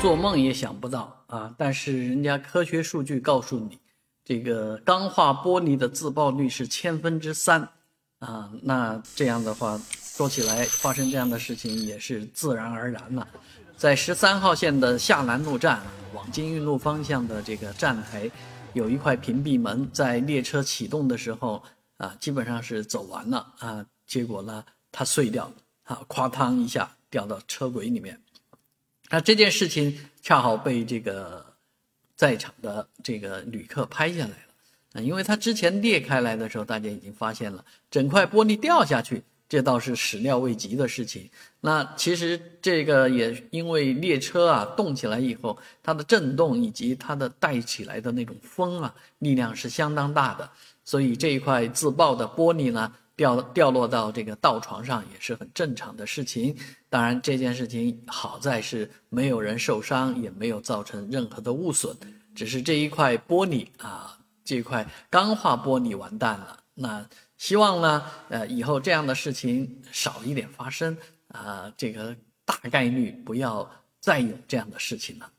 做梦也想不到啊！但是人家科学数据告诉你，这个钢化玻璃的自爆率是千分之三啊。那这样的话，说起来发生这样的事情也是自然而然了。在十三号线的下南路站往金运路方向的这个站台，有一块屏蔽门，在列车启动的时候啊，基本上是走完了啊，结果呢，它碎掉了，啊，哐当一下掉到车轨里面。那这件事情恰好被这个在场的这个旅客拍下来了啊，因为他之前裂开来的时候，大家已经发现了整块玻璃掉下去，这倒是始料未及的事情。那其实这个也因为列车啊动起来以后，它的震动以及它的带起来的那种风啊，力量是相当大的，所以这一块自爆的玻璃呢。掉掉落到这个道床上也是很正常的事情。当然，这件事情好在是没有人受伤，也没有造成任何的物损，只是这一块玻璃啊，这块钢化玻璃完蛋了。那希望呢，呃，以后这样的事情少一点发生啊，这个大概率不要再有这样的事情了。